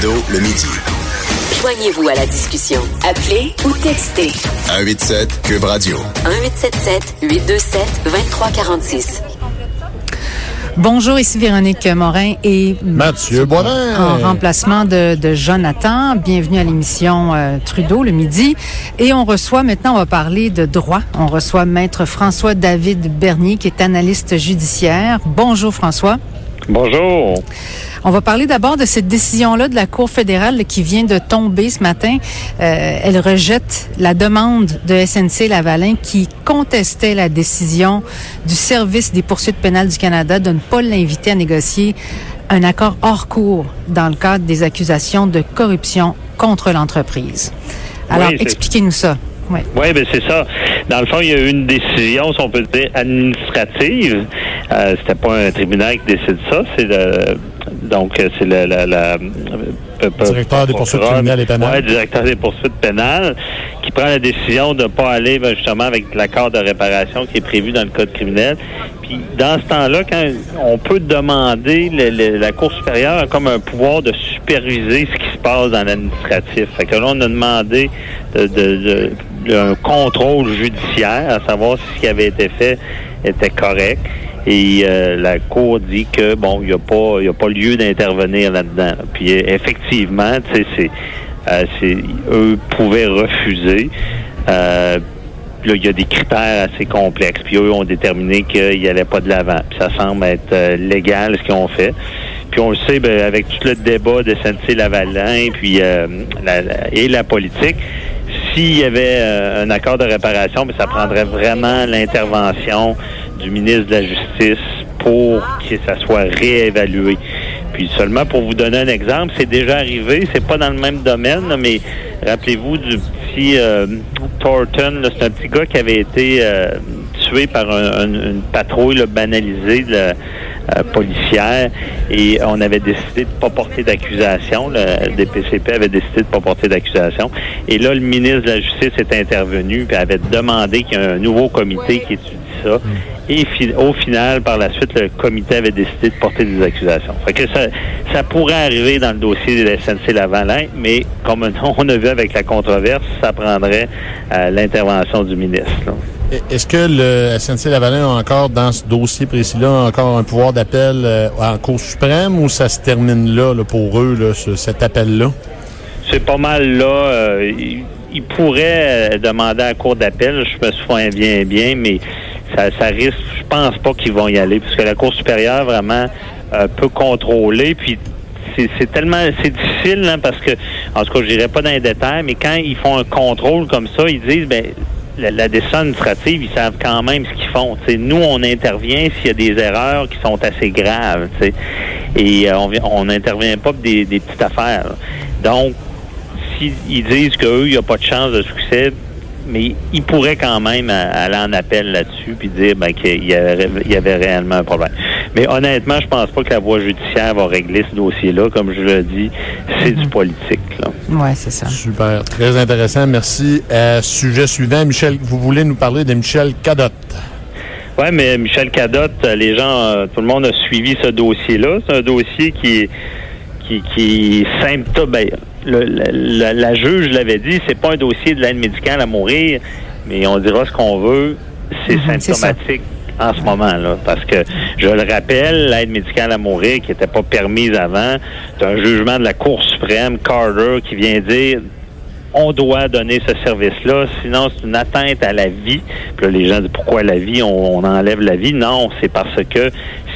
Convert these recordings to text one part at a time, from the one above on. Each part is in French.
Trudeau le midi. Joignez-vous à la discussion. Appelez ou textez 187 Cube Radio. 1877 827 2346. Bonjour, ici Véronique Morin et Mathieu Boivin. en remplacement de, de Jonathan. Bienvenue à l'émission euh, Trudeau le midi. Et on reçoit maintenant, on va parler de droit. On reçoit Maître François David Bernier, qui est analyste judiciaire. Bonjour François. Bonjour. On va parler d'abord de cette décision-là de la Cour fédérale qui vient de tomber ce matin. Euh, elle rejette la demande de SNC Lavalin qui contestait la décision du service des poursuites pénales du Canada de ne pas l'inviter à négocier un accord hors cours dans le cadre des accusations de corruption contre l'entreprise. Alors, Oui, expliquez-nous ça. Ouais. Oui, ben c'est ça. Dans le fond, il y a eu une décision, si on peut dire, administrative. Euh, C'était pas un tribunal qui décide ça. C'est le donc euh, c'est le la, la, euh, Directeur des poursuites criminelles et pénales. Ouais, directeur des poursuites pénales, qui prend la décision de ne pas aller ben, justement avec l'accord de réparation qui est prévu dans le code criminel. Puis dans ce temps-là, quand on peut demander, le- le- la Cour supérieure a comme un pouvoir de superviser ce qui se passe dans l'administratif. Fait que là, on a demandé de, de- de- de- un contrôle judiciaire, à savoir si ce qui avait été fait était correct. Et euh, la Cour dit que bon, il n'y a pas, y a pas lieu d'intervenir là-dedans. Puis effectivement, tu sais, c'est, euh, c'est, eux pouvaient refuser. Euh, Là, il y a des critères assez complexes. Puis eux ont déterminé qu'il n'y allait pas de l'avant. Puis ça semble être euh, légal ce qu'ils ont fait. Puis on le sait, ben, avec tout le débat de SNC-Lavalin puis, et la politique, s'il y avait un accord de réparation, ben, ça prendrait vraiment l'intervention du ministre de la Justice pour que ça soit réévalué. Puis seulement pour vous donner un exemple, c'est déjà arrivé, c'est pas dans le même domaine, là, mais rappelez-vous du petit euh, Thornton, là, c'est un petit gars qui avait été euh, tué par un- un- une patrouille là, banalisée de la- euh, policière et on avait décidé de pas porter d'accusation. Le DPCP avait décidé de pas porter d'accusation. Et là, le ministre de la Justice est intervenu et avait demandé qu'il y ait un nouveau comité qui étudie ça. Et fi- au final, par la suite, le comité avait décidé de porter des accusations. Fait que ça, ça pourrait arriver dans le dossier de la SNC Lavalin, mais comme on a vu avec la controverse, ça prendrait euh, l'intervention du ministre. Est-ce que le SNC Lavalin a encore, dans ce dossier précis-là, encore un pouvoir d'appel euh, en Cour suprême ou ça se termine là, là, pour eux, là, ce- cet appel-là? C'est pas mal là. euh, il, il pourrait euh, demander à la cour d'appel, je me souviens bien, bien, mais ça, ça risque, je pense pas qu'ils vont y aller, parce que la Cour supérieure vraiment euh, peut contrôler, puis c'est tellement c'est difficile hein, parce que en tout cas je dirais pas dans les détails mais quand ils font un contrôle comme ça ils disent ben la, décision administrative ils savent quand même ce qu'ils font nous on intervient s'il y a des erreurs qui sont assez graves tu sais. et euh, on vi- on n'intervient pas pour des, petites affaires donc s'ils disent qu'eux, il n'y a pas de chance de succès, mais ils pourraient quand même aller en appel là-dessus puis dire ben, qu'il y, avait- il y avait réellement un problème. Mais honnêtement, je pense pas que la voie judiciaire va régler ce dossier-là. Comme je l'ai dit, c'est du politique. Là. Ouais, c'est ça. Super, très intéressant, merci. Euh, sujet suivant, Michel, vous voulez nous parler de Michel Cadotte? Ouais, mais Michel Cadotte, euh, les gens, euh, tout le monde a suivi ce dossier-là. C'est un dossier qui qui, qui symptôme. Ben, le- la, la- la juge l'avait dit, c'est pas un dossier de l'aide médicale à mourir, mais on dira ce qu'on veut. C'est Mhm, symptomatique en ce moment-là. Parce que, je le rappelle, l'aide médicale à mourir qui n'était pas permise avant, c'est un jugement de la Cour suprême, Carter, qui vient dire on doit donner ce service-là, sinon c'est une atteinte à la vie. Puis là, les gens disent pourquoi la vie, on, on enlève la vie. Non, c'est parce que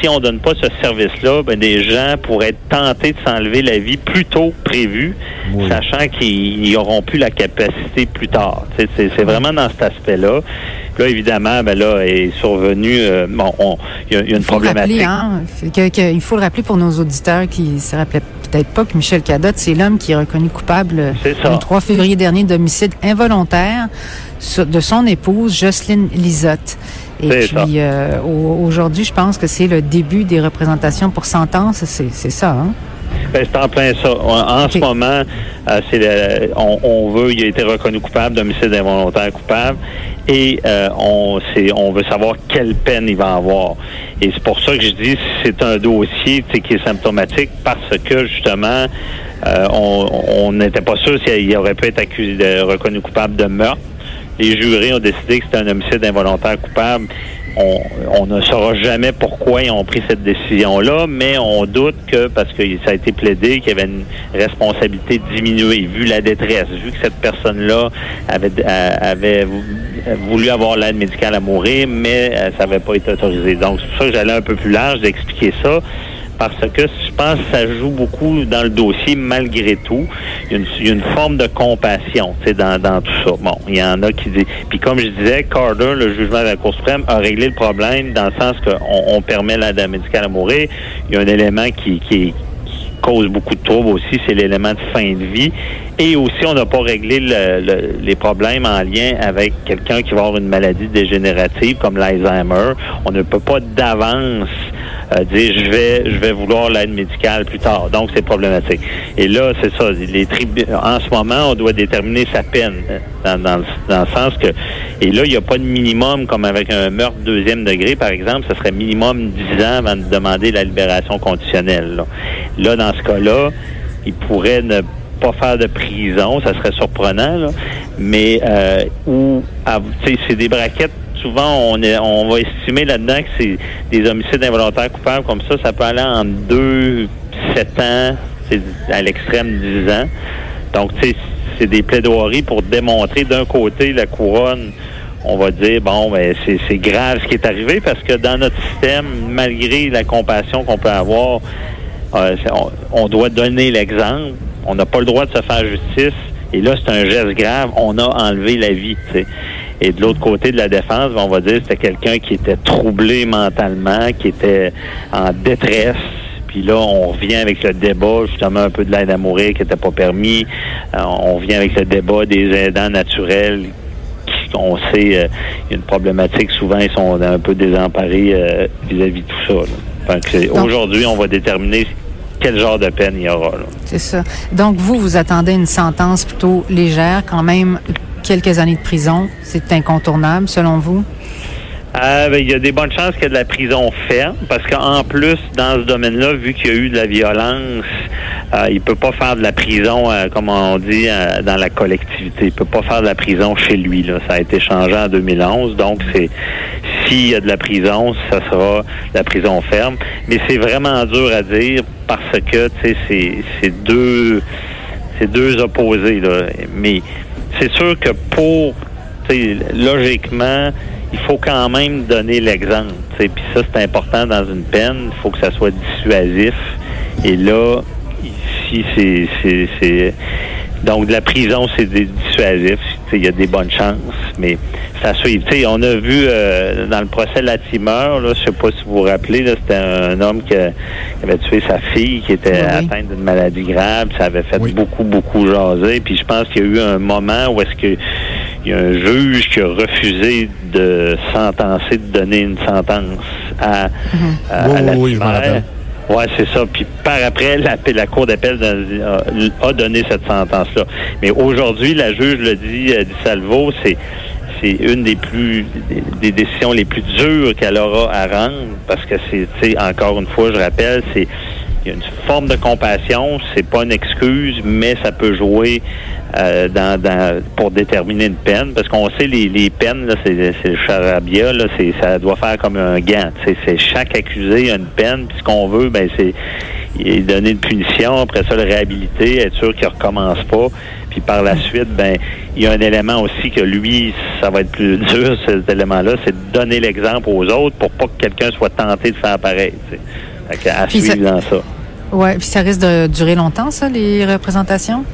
si on donne pas ce service-là, ben, des gens pourraient être tentés de s'enlever la vie plus tôt que prévu, Oui. sachant qu'ils n'auront plus la capacité plus tard. C'est vraiment dans cet aspect-là. Là, évidemment, ben là, est survenu, euh, bon, on- il y, a- il y a une Il faut le problématique. rappeler, hein, que- que- il faut le rappeler pour nos auditeurs qui se rappelaient peut-être pas que Michel Cadotte, c'est l'homme qui est reconnu coupable le 3 février dernier d'homicide involontaire de son épouse Jocelyne Lisotte. Et puis euh, au- aujourd'hui, je pense que c'est le début des représentations pour sentence. C'est c'est ça, hein? Ben, c'est en plein ça. En, ce moment, euh, c'est le- on, on veut, il a été reconnu coupable d'homicide involontaire coupable et euh, on, c'est, on veut savoir quelle peine il va avoir. Et c'est pour ça que je dis c'est un dossier qui est symptomatique parce que justement, euh, on on n'était pas sûr s'il aurait pu être accusé, de- reconnu coupable de meurtre. Les jurés ont décidé que c'était un homicide involontaire coupable. On, on ne saura jamais pourquoi ils ont pris cette décision-là, mais on doute que, parce que ça a été plaidé, qu'il y avait une responsabilité diminuée, vu la détresse, vu que cette personne-là avait, euh, avait vou- voulu avoir l'aide médicale à mourir, mais euh, ça n'avait pas été autorisé. Donc, c'est pour ça que j'allais un peu plus large d'expliquer ça parce que je pense que ça joue beaucoup dans le dossier malgré tout. Il y a une, forme de compassion dans, dans tout ça. Bon, il y en a qui disent... Puis comme je disais, Carter, le jugement de la Cour suprême, a réglé le problème dans le sens qu'on on permet l'aide médicale à mourir. Il y a un élément qui, qui, cause beaucoup de troubles aussi, c'est l'élément de fin de vie. Et aussi, on n'a pas réglé le- le- les problèmes en lien avec quelqu'un qui va avoir une maladie dégénérative comme l'Alzheimer. On ne peut pas d'avance euh, dire je vais je vais vouloir l'aide médicale plus tard. Donc c'est problématique. Et là, c'est ça. Les en ce moment, on doit déterminer sa peine euh, dans, dans, dans le sens que et là, il n'y a pas de minimum comme avec un meurtre deuxième degré, par exemple, ce serait minimum 10 ans avant de demander la libération conditionnelle. Là, Là, dans ce cas-là, il pourrait ne pas faire de prison, ça serait surprenant, là, mais euh, ou c'est des braquettes. Souvent, on, va estimer là-dedans que c'est des homicides involontaires coupables comme ça, ça peut aller en 2, 7 ans, à l'extrême 10 ans. Donc, tu sais, c'est des plaidoiries pour démontrer d'un côté la couronne on va dire bon ben c'est grave ce qui est arrivé parce que dans notre système malgré la compassion qu'on peut avoir euh, on, doit donner l'exemple on n'a pas le droit de se faire justice et là c'est un geste grave on a enlevé la vie. Et de l'autre côté de la défense on va dire c'était quelqu'un qui était troublé mentalement qui était en détresse puis là, on revient avec le débat, justement, un peu de l'aide à mourir qui n'était pas permis. Euh, on revient avec le débat des aidants naturels qui, on sait, euh, il y a une problématique. Souvent, ils sont un peu désemparés euh, vis-à-vis de tout ça. Aujourd'hui, on va déterminer quel genre de peine il y aura. C'est ça. Donc, vous, vous attendez une sentence plutôt légère, quand même quelques années de prison. C'est incontournable, selon vous? Euh, ben, il y a des bonnes chances qu'il y ait de la prison ferme, parce qu'en plus, dans ce domaine-là, vu qu'il y a eu de la violence, euh, il peut pas faire de la prison, euh, comme on dit, euh, dans la collectivité. Il peut pas faire de la prison chez lui. Ça a été changé en 2011, donc c'est s'il y a de la prison, ça sera de la prison ferme. Mais c'est vraiment dur à dire parce que, tu sais, c'est deux deux opposés. Là. Mais c'est sûr que pour, logiquement, il faut quand même donner l'exemple. Puis ça, c'est important dans une peine. Il faut que ça soit dissuasif. Et là, ici, c'est... Donc, de la prison, c'est dissuasif. Il y a des bonnes chances, mais ça suit. Tu sais, on a vu euh, dans le procès Latimer, là, je sais pas si vous vous rappelez, c'était un homme qui, a- qui avait tué sa fille, qui était Oui, atteinte d'une maladie grave. Ça avait fait Oui. beaucoup, beaucoup jaser. Puis je pense qu'il y a eu un moment où est-ce que il y a un juge qui a refusé de sentencer, de donner une sentence à, à- à Oui, Latimer. c'est ça. Puis par après, la, la Cour d'appel a, a donné cette sentence-là. Mais aujourd'hui, la juge le dit, euh, dit Salvo, c'est c'est une des plus des, décisions les plus dures qu'elle aura à rendre parce que c'est, encore une fois, je rappelle, c'est il y a une forme de compassion, c'est pas une excuse, mais ça peut jouer euh, dans, dans pour déterminer une peine, parce qu'on sait les, les peines, c'est, le charabia, là, c'est ça doit faire comme un gant. C'est, chaque accusé a une peine, puis ce qu'on veut, ben c'est donner une punition, après ça le réhabiliter, être sûr qu'il recommence pas. Puis par la suite, ben il y a un élément aussi que lui, ça va être plus dur, cet élément-là, c'est de donner l'exemple aux autres pour pas que quelqu'un soit tenté de faire pareil. Fait à Puis ça- suivre dans ça. Ouais, puis ça risque de durer longtemps, ça, les représentations?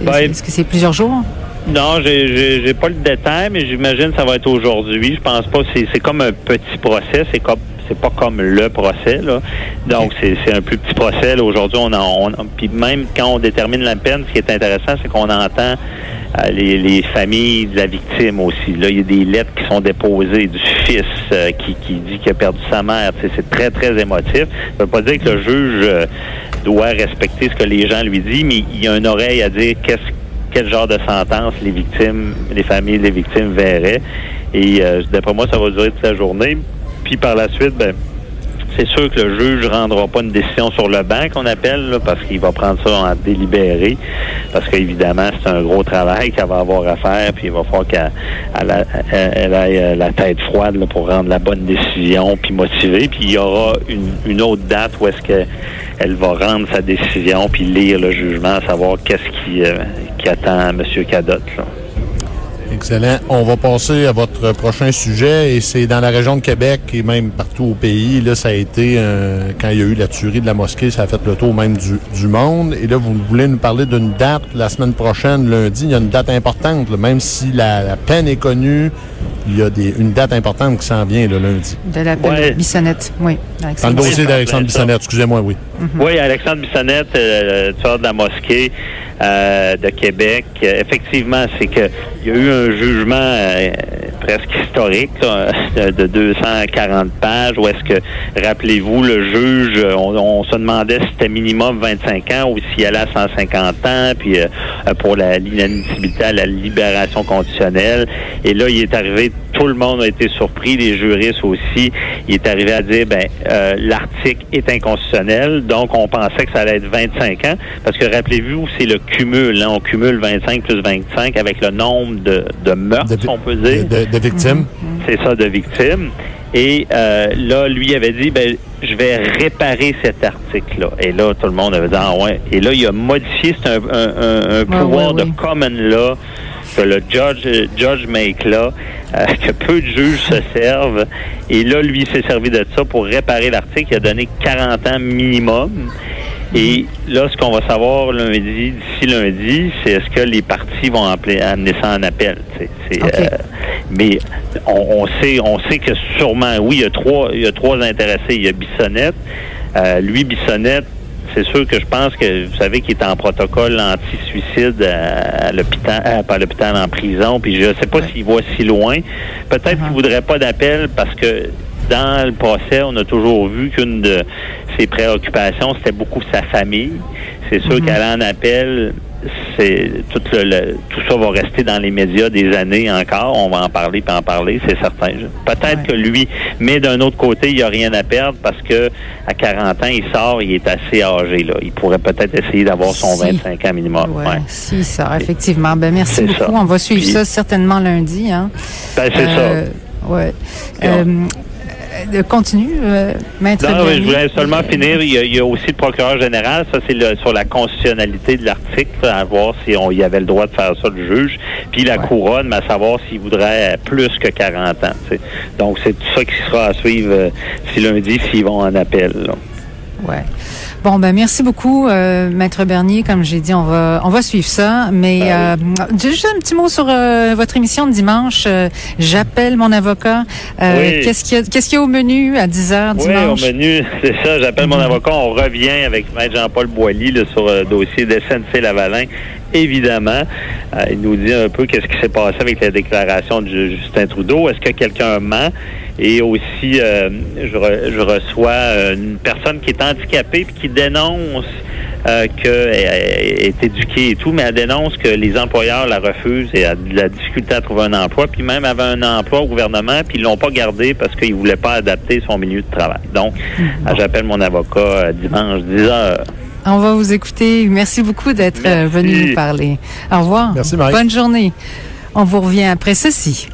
Ben, Est-ce que c'est plusieurs jours? Non, j'ai- pas le détail, mais j'imagine que ça va être aujourd'hui. Je pense pas. C'est comme un petit procès. C'est comme c'est pas comme le procès là. Donc c'est c'est un plus petit procès. là. Aujourd'hui, on en on, puis même quand on détermine la peine, ce qui est intéressant, c'est qu'on entend euh, les, les familles de la victime aussi. Là, il y a des lettres qui sont déposées du fils euh, qui, qui dit qu'il a perdu sa mère. C'est très, très émotif. Ça veut pas dire que le juge euh, doit respecter ce que les gens lui disent, mais il y a une oreille à dire qu'est-ce quel genre de sentence les victimes, les familles des victimes verraient. Et euh, d'après moi, ça va durer toute la journée. Puis par la suite, ben, c'est sûr que le juge ne rendra pas une décision sur le banc qu'on appelle, parce qu'il va prendre ça en délibéré. Parce qu'évidemment, c'est un gros travail qu'elle va avoir à faire, puis il va falloir qu'elle elle elle- ait la tête froide pour rendre la bonne décision, puis motiver. Puis il y aura une, autre date où est-ce que elle va rendre sa décision, puis lire le jugement, savoir qu'est-ce qui, euh, attend M. Cadotte. Excellent. On va passer à votre prochain sujet et c'est dans la région de Québec et même partout au pays. Là, ça a été, euh, quand il y a eu la tuerie de la mosquée, ça a fait le tour même du, du monde. Et là, vous voulez nous parler d'une date la semaine prochaine, lundi. Il y a une date importante, là. même si la, la peine est connue. Il y a des, une date importante qui s'en vient le lundi. De la Ouais. Bissonnette, oui. Dans le Alexandre. dossier d'Alexandre. Bissonnette, excusez-moi, oui. Oui, Alexandre Bissonnette, euh, le tueur de la mosquée de Québec. Euh, effectivement, c'est que il y a eu un jugement euh, presque historique là, de, de 240 pages où est-ce que, rappelez-vous, le juge, euh, on, on se demandait si c'était minimum 25 ans ou s'il allait à 150 ans, puis euh, pour la l'inadmissibilité à la libération conditionnelle. Et là, il est arrivé, tout le monde a été surpris, les juristes aussi. Il est arrivé à dire, ben, euh, l'article est inconstitutionnel, donc on pensait que ça allait être 25 ans, parce que rappelez-vous, c'est le cumul, hein, on cumule 25 plus 25 avec le nombre de, de meurtres, De- on peut dire. De, de victimes. C'est ça, de victimes. Et euh, là, lui avait dit, ben, je vais réparer cet article-là. Et là, tout le monde avait dit, ah ouais. Et là, il a modifié, c'est un, un- un- un pouvoir ouais, de oui. common law que le judge, judge make là, euh, que peu de juges se servent. Et là, lui, il s'est servi de ça pour réparer l'article. Il a donné 40 ans minimum. Et là, ce qu'on va savoir lundi, d'ici lundi, c'est est-ce que les partis vont appeler- amener ça en appel. tu sais. C'est, OK. euh, mais on, on sait, on sait que sûrement, oui, il y a trois, il y a trois intéressés. Il y a Bissonnette. Euh, lui, Bissonnette, c'est sûr que je pense que vous savez qu'il est en protocole anti-suicide à, à l'hôpital, à- pas l'hôpital en prison. Puis je sais pas s'il va si loin. Peut-être qu'il voudrait pas d'appel parce que dans le procès, on a toujours vu qu'une de ses préoccupations, c'était beaucoup sa famille. C'est sûr qu'aller en appel, c'est tout le, le- tout ça va rester dans les médias des années encore. On va en parler puis en parler, c'est certain. Peut-être Ouais. que lui, mais d'un autre côté, il n'y a rien à perdre parce que à 40 ans, il sort, il est assez âgé là. Il pourrait peut-être essayer d'avoir son Si. 25 ans minimum. Ouais, Ouais. si, ça, effectivement. Ben, merci beaucoup. ça. On va suivre Puis- ça certainement lundi. Hein. Ben, c'est Euh, Ouais. Puis Euh, euh, continue, euh, maître Non, mais je voulais seulement finir. Il y, a, il y a aussi le procureur général. Ça, c'est sur la constitutionnalité de l'article, à voir si on y avait le droit de faire ça, le juge. Puis la Ouais. couronne, mais à savoir s'il voudrait plus que 40 ans. Donc, c'est tout ça qui sera à suivre euh, si lundi, s'ils vont en appel. là. Ouais. Bon, ben merci beaucoup, euh, maître Bernier. Comme j'ai dit, on va on va suivre ça. Mais euh, juste un petit mot sur euh, votre émission de dimanche. Euh, J'appelle mon avocat. Euh, Oui. Qu'est-ce qu'il y a qu'est-ce qu'il y a au menu à 10 heures Oui, au dimanche menu, c'est ça. J'appelle mon avocat. On revient avec Maître Jean-Paul Boilly là, sur le dossier de SNC Lavalin. Évidemment, euh, il nous dit un peu qu'est-ce qui s'est passé avec la déclaration de Ju- Justin Trudeau. Est-ce que quelqu'un ment? Et aussi, euh, je, re- je reçois une personne qui est handicapée puis qui dénonce euh, qu'elle est éduquée et tout, mais elle dénonce que les employeurs la refusent et a de la difficulté à trouver un emploi, puis même avait un emploi au gouvernement, puis ils l'ont pas gardé parce qu'ils voulaient pas adapter son milieu de travail. Donc, euh, j'appelle mon avocat dimanche 10 heures. On va vous écouter. Merci beaucoup d'être euh, venu nous parler. Au revoir. Merci, Mike. Bonne journée. On vous revient après ceci.